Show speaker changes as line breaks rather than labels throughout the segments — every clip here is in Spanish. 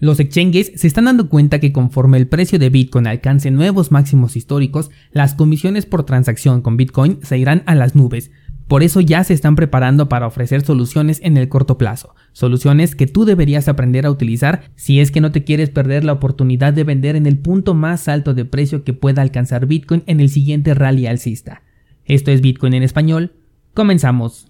Los exchanges se están dando cuenta que conforme el precio de Bitcoin alcance nuevos máximos históricos, las comisiones por transacción con Bitcoin se irán a las nubes. Por eso ya se están preparando para ofrecer soluciones en el corto plazo, soluciones que tú deberías aprender a utilizar si es que no te quieres perder la oportunidad de vender en el punto más alto de precio que pueda alcanzar Bitcoin en el siguiente rally alcista. Esto es Bitcoin en español. Comenzamos.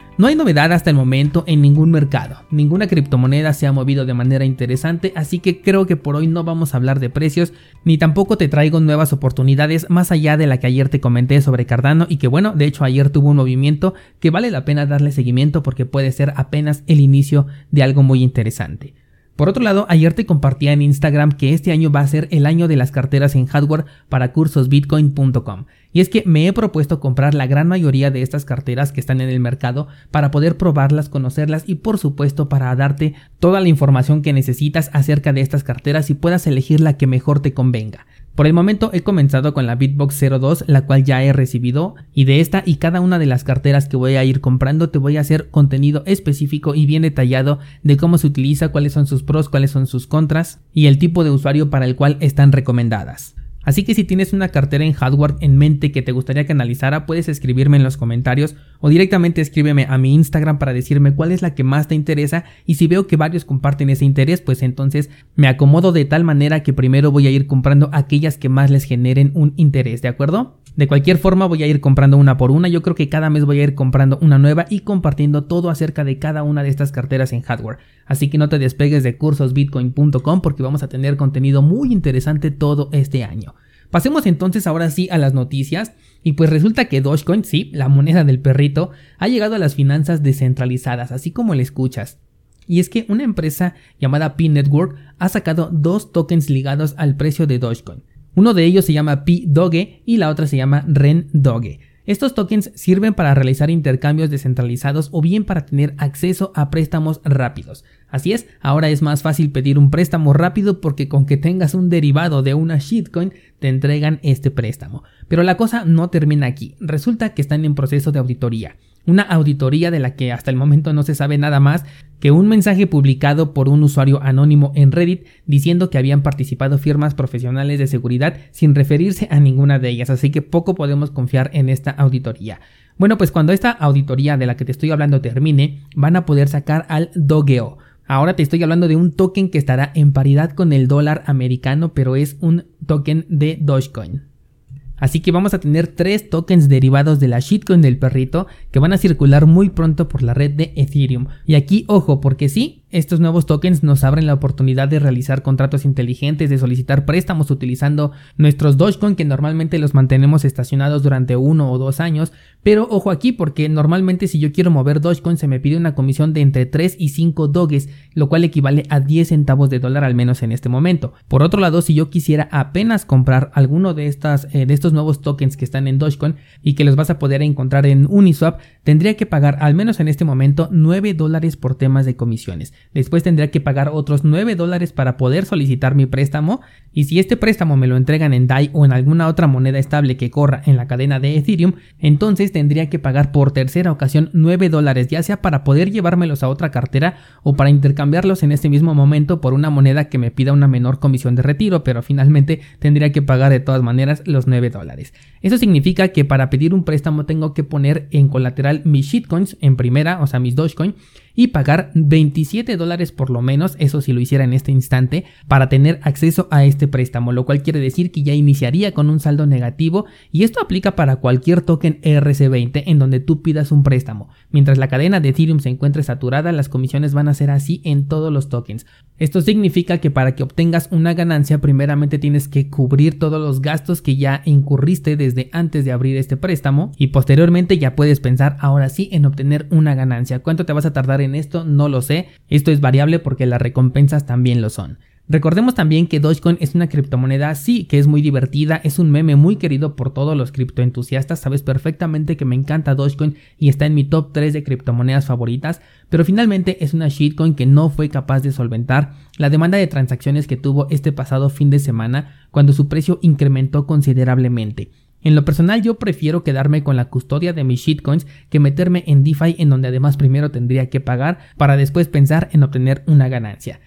no hay novedad hasta el momento en ningún mercado, ninguna criptomoneda se ha movido de manera interesante, así que creo que por hoy no vamos a hablar de precios, ni tampoco te traigo nuevas oportunidades más allá de la que ayer te comenté sobre Cardano y que bueno, de hecho ayer tuvo un movimiento que vale la pena darle seguimiento porque puede ser apenas el inicio de algo muy interesante. Por otro lado, ayer te compartía en Instagram que este año va a ser el año de las carteras en hardware para cursosbitcoin.com. Y es que me he propuesto comprar la gran mayoría de estas carteras que están en el mercado para poder probarlas, conocerlas y por supuesto para darte toda la información que necesitas acerca de estas carteras y puedas elegir la que mejor te convenga. Por el momento he comenzado con la Bitbox 02, la cual ya he recibido, y de esta y cada una de las carteras que voy a ir comprando te voy a hacer contenido específico y bien detallado de cómo se utiliza, cuáles son sus pros, cuáles son sus contras y el tipo de usuario para el cual están recomendadas. Así que si tienes una cartera en hardware en mente que te gustaría que analizara, puedes escribirme en los comentarios o directamente escríbeme a mi Instagram para decirme cuál es la que más te interesa y si veo que varios comparten ese interés, pues entonces me acomodo de tal manera que primero voy a ir comprando aquellas que más les generen un interés, ¿de acuerdo? De cualquier forma voy a ir comprando una por una, yo creo que cada mes voy a ir comprando una nueva y compartiendo todo acerca de cada una de estas carteras en hardware. Así que no te despegues de cursosbitcoin.com porque vamos a tener contenido muy interesante todo este año. Pasemos entonces ahora sí a las noticias. Y pues resulta que Dogecoin, sí, la moneda del perrito, ha llegado a las finanzas descentralizadas, así como le escuchas. Y es que una empresa llamada P-Network ha sacado dos tokens ligados al precio de Dogecoin. Uno de ellos se llama P-Doge y la otra se llama REN-Doge. Estos tokens sirven para realizar intercambios descentralizados o bien para tener acceso a préstamos rápidos. Así es, ahora es más fácil pedir un préstamo rápido porque con que tengas un derivado de una shitcoin te entregan este préstamo. Pero la cosa no termina aquí. Resulta que están en proceso de auditoría. Una auditoría de la que hasta el momento no se sabe nada más que un mensaje publicado por un usuario anónimo en Reddit diciendo que habían participado firmas profesionales de seguridad sin referirse a ninguna de ellas, así que poco podemos confiar en esta auditoría. Bueno, pues cuando esta auditoría de la que te estoy hablando termine, van a poder sacar al Dogeo. Ahora te estoy hablando de un token que estará en paridad con el dólar americano, pero es un token de Dogecoin. Así que vamos a tener tres tokens derivados de la shitcoin del perrito que van a circular muy pronto por la red de Ethereum. Y aquí ojo, porque sí, estos nuevos tokens nos abren la oportunidad de realizar contratos inteligentes, de solicitar préstamos utilizando nuestros Dogecoin que normalmente los mantenemos estacionados durante uno o dos años. Pero ojo aquí porque normalmente si yo quiero mover Dogecoin se me pide una comisión de entre 3 y 5 doges, lo cual equivale a 10 centavos de dólar al menos en este momento. Por otro lado, si yo quisiera apenas comprar alguno de, estas, eh, de estos nuevos tokens que están en Dogecoin y que los vas a poder encontrar en Uniswap, tendría que pagar al menos en este momento 9 dólares por temas de comisiones. Después tendría que pagar otros 9 dólares para poder solicitar mi préstamo y si este préstamo me lo entregan en DAI o en alguna otra moneda estable que corra en la cadena de Ethereum, entonces tendría que pagar por tercera ocasión 9 dólares ya sea para poder llevármelos a otra cartera o para intercambiarlos en este mismo momento por una moneda que me pida una menor comisión de retiro, pero finalmente tendría que pagar de todas maneras los 9 dólares. Eso significa que para pedir un préstamo tengo que poner en colateral mis shitcoins en primera, o sea mis Dogecoin, y pagar 27 dólares por lo menos, eso si lo hiciera en este instante, para tener acceso a este préstamo, lo cual quiere decir que ya iniciaría con un saldo negativo y esto aplica para cualquier token ERC20 en donde tú pidas un préstamo. Mientras la cadena de Ethereum se encuentre saturada, las comisiones van a ser así en todos los tokens. Esto significa que para que obtengas una ganancia, primeramente tienes que cubrir todos los gastos que ya incurriste desde antes de abrir este préstamo y posteriormente ya puedes pensar ahora sí en obtener una ganancia. ¿Cuánto te vas a tardar en esto? No lo sé. Esto es variable porque las recompensas también lo son. Recordemos también que Dogecoin es una criptomoneda, sí, que es muy divertida, es un meme muy querido por todos los criptoentusiastas, sabes perfectamente que me encanta Dogecoin y está en mi top 3 de criptomonedas favoritas, pero finalmente es una shitcoin que no fue capaz de solventar la demanda de transacciones que tuvo este pasado fin de semana cuando su precio incrementó considerablemente. En lo personal yo prefiero quedarme con la custodia de mis shitcoins que meterme en DeFi en donde además primero tendría que pagar para después pensar en obtener una ganancia.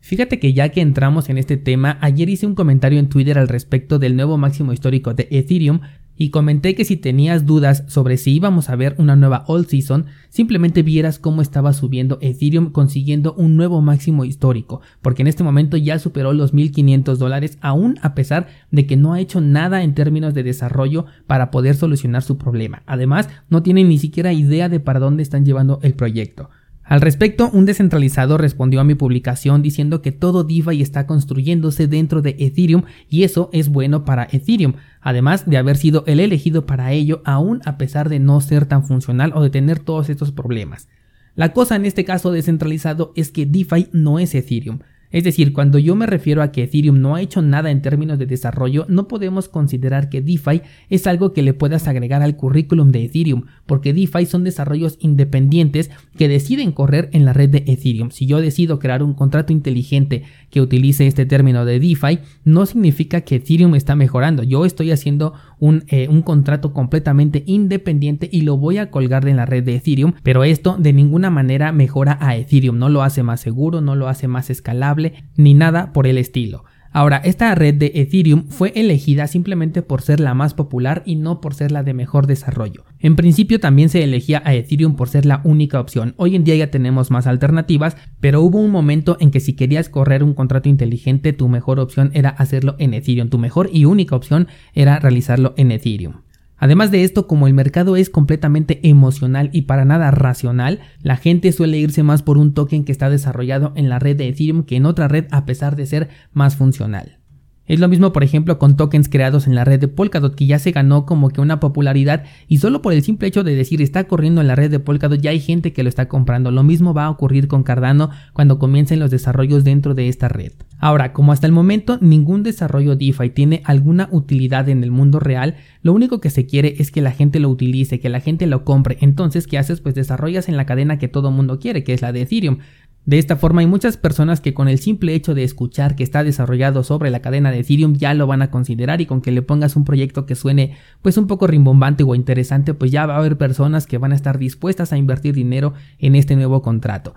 Fíjate que ya que entramos en este tema, ayer hice un comentario en Twitter al respecto del nuevo máximo histórico de Ethereum y comenté que si tenías dudas sobre si íbamos a ver una nueva All Season, simplemente vieras cómo estaba subiendo Ethereum consiguiendo un nuevo máximo histórico, porque en este momento ya superó los 1500 dólares aún a pesar de que no ha hecho nada en términos de desarrollo para poder solucionar su problema. Además, no tiene ni siquiera idea de para dónde están llevando el proyecto. Al respecto, un descentralizado respondió a mi publicación diciendo que todo DeFi está construyéndose dentro de Ethereum y eso es bueno para Ethereum, además de haber sido el elegido para ello aún a pesar de no ser tan funcional o de tener todos estos problemas. La cosa en este caso descentralizado es que DeFi no es Ethereum. Es decir, cuando yo me refiero a que Ethereum no ha hecho nada en términos de desarrollo, no podemos considerar que DeFi es algo que le puedas agregar al currículum de Ethereum, porque DeFi son desarrollos independientes que deciden correr en la red de Ethereum. Si yo decido crear un contrato inteligente que utilice este término de DeFi, no significa que Ethereum está mejorando. Yo estoy haciendo un, eh, un contrato completamente independiente y lo voy a colgar en la red de Ethereum, pero esto de ninguna manera mejora a Ethereum, no lo hace más seguro, no lo hace más escalable, ni nada por el estilo. Ahora, esta red de Ethereum fue elegida simplemente por ser la más popular y no por ser la de mejor desarrollo. En principio también se elegía a Ethereum por ser la única opción. Hoy en día ya tenemos más alternativas, pero hubo un momento en que si querías correr un contrato inteligente, tu mejor opción era hacerlo en Ethereum. Tu mejor y única opción era realizarlo en Ethereum. Además de esto, como el mercado es completamente emocional y para nada racional, la gente suele irse más por un token que está desarrollado en la red de Ethereum que en otra red a pesar de ser más funcional. Es lo mismo, por ejemplo, con tokens creados en la red de Polkadot, que ya se ganó como que una popularidad y solo por el simple hecho de decir está corriendo en la red de Polkadot ya hay gente que lo está comprando. Lo mismo va a ocurrir con Cardano cuando comiencen los desarrollos dentro de esta red. Ahora, como hasta el momento ningún desarrollo DeFi tiene alguna utilidad en el mundo real, lo único que se quiere es que la gente lo utilice, que la gente lo compre. Entonces, ¿qué haces? Pues desarrollas en la cadena que todo mundo quiere, que es la de Ethereum. De esta forma hay muchas personas que con el simple hecho de escuchar que está desarrollado sobre la cadena de Ethereum ya lo van a considerar y con que le pongas un proyecto que suene pues un poco rimbombante o interesante pues ya va a haber personas que van a estar dispuestas a invertir dinero en este nuevo contrato.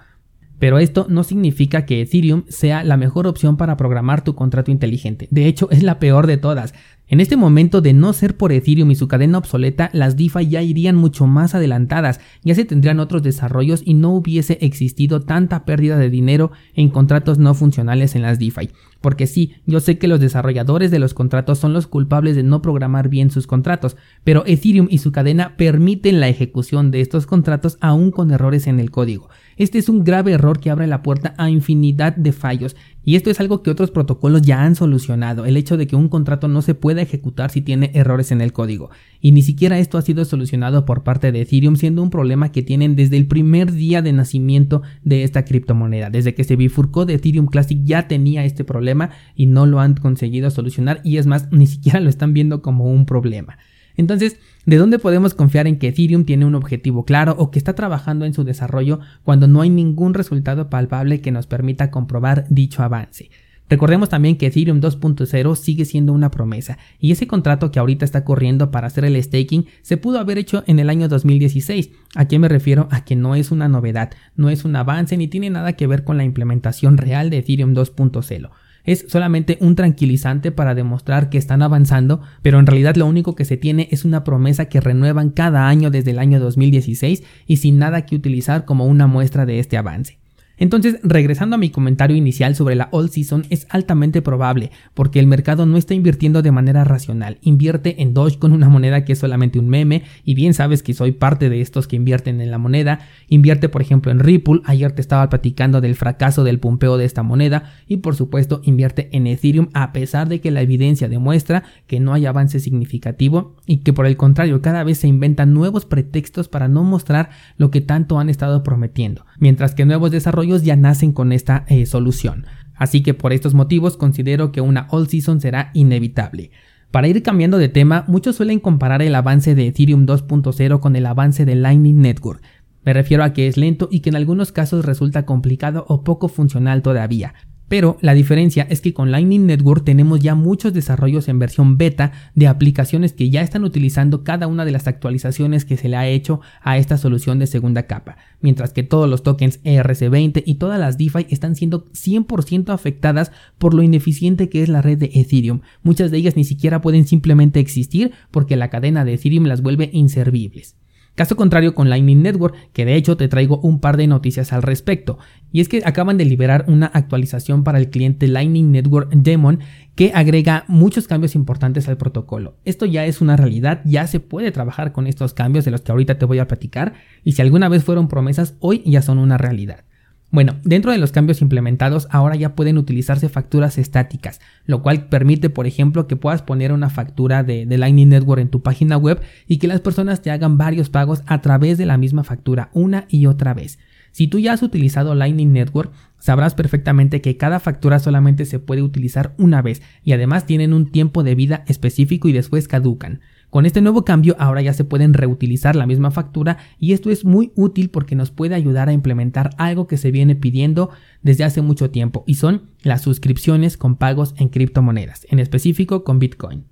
Pero esto no significa que Ethereum sea la mejor opción para programar tu contrato inteligente. De hecho, es la peor de todas. En este momento de no ser por Ethereum y su cadena obsoleta, las DeFi ya irían mucho más adelantadas, ya se tendrían otros desarrollos y no hubiese existido tanta pérdida de dinero en contratos no funcionales en las DeFi. Porque sí, yo sé que los desarrolladores de los contratos son los culpables de no programar bien sus contratos, pero Ethereum y su cadena permiten la ejecución de estos contratos aún con errores en el código. Este es un grave error que abre la puerta a infinidad de fallos y esto es algo que otros protocolos ya han solucionado, el hecho de que un contrato no se pueda ejecutar si tiene errores en el código. Y ni siquiera esto ha sido solucionado por parte de Ethereum, siendo un problema que tienen desde el primer día de nacimiento de esta criptomoneda. Desde que se bifurcó de Ethereum Classic ya tenía este problema y no lo han conseguido solucionar y es más, ni siquiera lo están viendo como un problema. Entonces, ¿de dónde podemos confiar en que Ethereum tiene un objetivo claro o que está trabajando en su desarrollo cuando no hay ningún resultado palpable que nos permita comprobar dicho avance? Recordemos también que Ethereum 2.0 sigue siendo una promesa y ese contrato que ahorita está corriendo para hacer el staking se pudo haber hecho en el año 2016. ¿A qué me refiero? A que no es una novedad, no es un avance ni tiene nada que ver con la implementación real de Ethereum 2.0. es solamente un tranquilizante para demostrar que están avanzando, pero en realidad lo único que se tiene es una promesa que renuevan cada año desde el año 2016 y sin nada que utilizar como una muestra de este avance. Entonces, regresando a mi comentario inicial sobre la All Season, es altamente probable, porque el mercado no está invirtiendo de manera racional, invierte en con una moneda que es solamente un meme, y bien sabes que soy parte de estos que invierten en la moneda, invierte por ejemplo en Ripple, ayer te estaba platicando del fracaso del pumpeo de esta moneda, y por supuesto invierte en Ethereum a pesar de que la evidencia demuestra que no hay avance significativo y que por el contrario cada vez se inventan nuevos pretextos para no mostrar lo que tanto han estado prometiendo, mientras que nuevos desarrollos ya nacen con esta eh, solución. Así que por estos motivos considero que una all season será inevitable. Para ir cambiando de tema, muchos suelen comparar el avance de Ethereum 2.0 con el avance de Lightning Network. Me refiero a que es lento y que en algunos casos resulta complicado o poco funcional todavía. Pero la diferencia es que con Lightning Network tenemos ya muchos desarrollos en versión beta de aplicaciones que ya están utilizando cada una de las actualizaciones que se le ha hecho a esta solución de segunda capa, mientras que todos los tokens ERC20 y todas las DeFi están siendo 100% afectadas por lo ineficiente que es la red de Ethereum. Muchas de ellas ni siquiera pueden simplemente existir porque la cadena de Ethereum las vuelve inservibles. Caso contrario con Lightning Network, que de hecho te traigo un par de noticias al respecto. Y es que acaban de liberar una actualización para el cliente Lightning Network Demon que agrega muchos cambios importantes al protocolo. Esto ya es una realidad, ya se puede trabajar con estos cambios de los que ahorita te voy a platicar y si alguna vez fueron promesas, hoy ya son una realidad. Bueno, dentro de los cambios implementados ahora ya pueden utilizarse facturas estáticas, lo cual permite, por ejemplo, que puedas poner una factura de, Lightning Network en tu página web y que las personas te hagan varios pagos a través de la misma factura una y otra vez. Si tú ya has utilizado Lightning Network, sabrás perfectamente que cada factura solamente se puede utilizar una vez y además tienen un tiempo de vida específico y después caducan. Con este nuevo cambio ahora ya se pueden reutilizar la misma factura y esto es muy útil porque nos puede ayudar a implementar algo que se viene pidiendo desde hace mucho tiempo y son las suscripciones con pagos en criptomonedas, en específico con Bitcoin.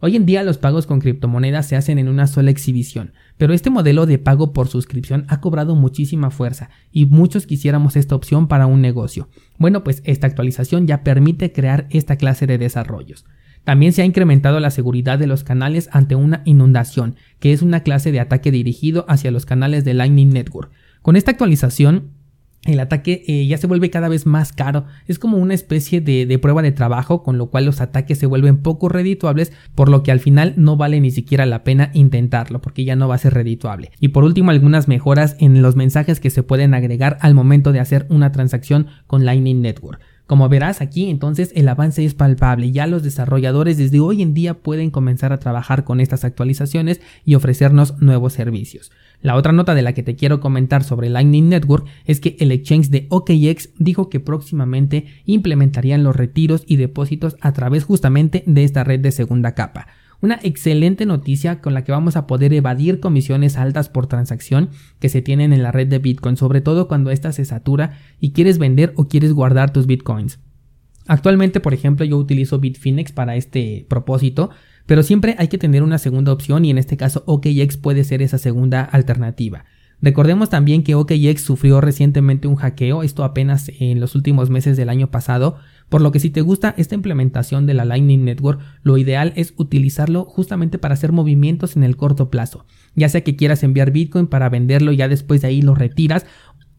Hoy en día los pagos con criptomonedas se hacen en una sola exhibición, pero este modelo de pago por suscripción ha cobrado muchísima fuerza y muchos quisiéramos esta opción para un negocio. Bueno, pues esta actualización ya permite crear esta clase de desarrollos. También se ha incrementado la seguridad de los canales ante una inundación, que es una clase de ataque dirigido hacia los canales de Lightning Network. Con esta actualización, el ataque eh, ya se vuelve cada vez más caro. Es como una especie de, de, prueba de trabajo, con lo cual los ataques se vuelven poco redituables, por lo que al final no vale ni siquiera la pena intentarlo, porque ya no va a ser redituable. Y por último, algunas mejoras en los mensajes que se pueden agregar al momento de hacer una transacción con Lightning Network. Como verás aquí, entonces el avance es palpable. Ya los desarrolladores desde hoy en día pueden comenzar a trabajar con estas actualizaciones y ofrecernos nuevos servicios. La otra nota de la que te quiero comentar sobre Lightning Network es que el exchange de OKX dijo que próximamente implementarían los retiros y depósitos a través justamente de esta red de segunda capa. Una excelente noticia con la que vamos a poder evadir comisiones altas por transacción que se tienen en la red de Bitcoin, sobre todo cuando ésta se satura y quieres vender o quieres guardar tus Bitcoins. Actualmente, por ejemplo, yo utilizo Bitfinex para este propósito, pero siempre hay que tener una segunda opción y en este caso OKX puede ser esa segunda alternativa. Recordemos también que OKX sufrió recientemente un hackeo, esto apenas en los últimos meses del año pasado, por lo que si te gusta esta implementación de la Lightning Network, lo ideal es utilizarlo justamente para hacer movimientos en el corto plazo, ya sea que quieras enviar Bitcoin para venderlo y ya después de ahí lo retiras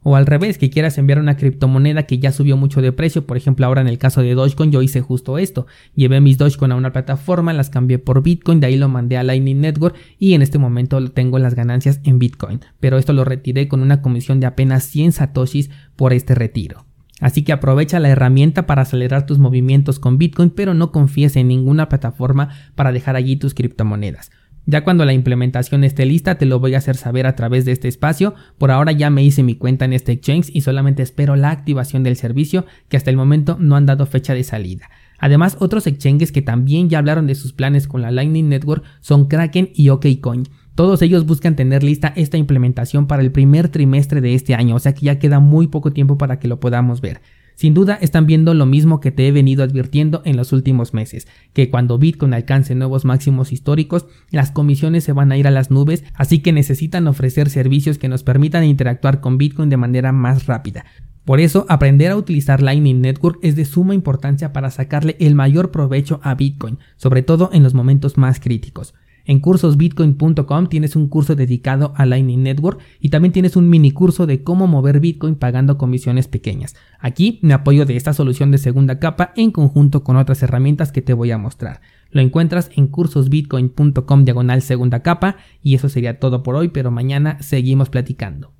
o al revés, que quieras enviar una criptomoneda que ya subió mucho de precio. Por ejemplo, ahora en el caso de Dogecoin yo hice justo esto. Llevé mis Dogecoin a una plataforma, las cambié por Bitcoin, de ahí lo mandé a Lightning Network y en este momento tengo las ganancias en Bitcoin. Pero esto lo retiré con una comisión de apenas 100 satoshis por este retiro. Así que aprovecha la herramienta para acelerar tus movimientos con Bitcoin, pero no confíes en ninguna plataforma para dejar allí tus criptomonedas. Ya cuando la implementación esté lista te lo voy a hacer saber a través de este espacio. Por ahora ya me hice mi cuenta en este exchange y solamente espero la activación del servicio que hasta el momento no han dado fecha de salida. Además, otros exchanges que también ya hablaron de sus planes con la Lightning Network son Kraken y OKCoin. Todos ellos buscan tener lista esta implementación para el primer trimestre de este año, o sea que ya queda muy poco tiempo para que lo podamos ver. Sin duda están viendo lo mismo que te he venido advirtiendo en los últimos meses, que cuando Bitcoin alcance nuevos máximos históricos, las comisiones se van a ir a las nubes, así que necesitan ofrecer servicios que nos permitan interactuar con Bitcoin de manera más rápida. Por eso, aprender a utilizar Lightning Network es de suma importancia para sacarle el mayor provecho a Bitcoin, sobre todo en los momentos más críticos. En cursosbitcoin.com tienes un curso dedicado a Lightning Network y también tienes un mini curso de cómo mover Bitcoin pagando comisiones pequeñas. Aquí me apoyo de esta solución de segunda capa en conjunto con otras herramientas que te voy a mostrar. Lo encuentras en cursosbitcoin.com diagonal segunda capa y eso sería todo por hoy, pero mañana seguimos platicando.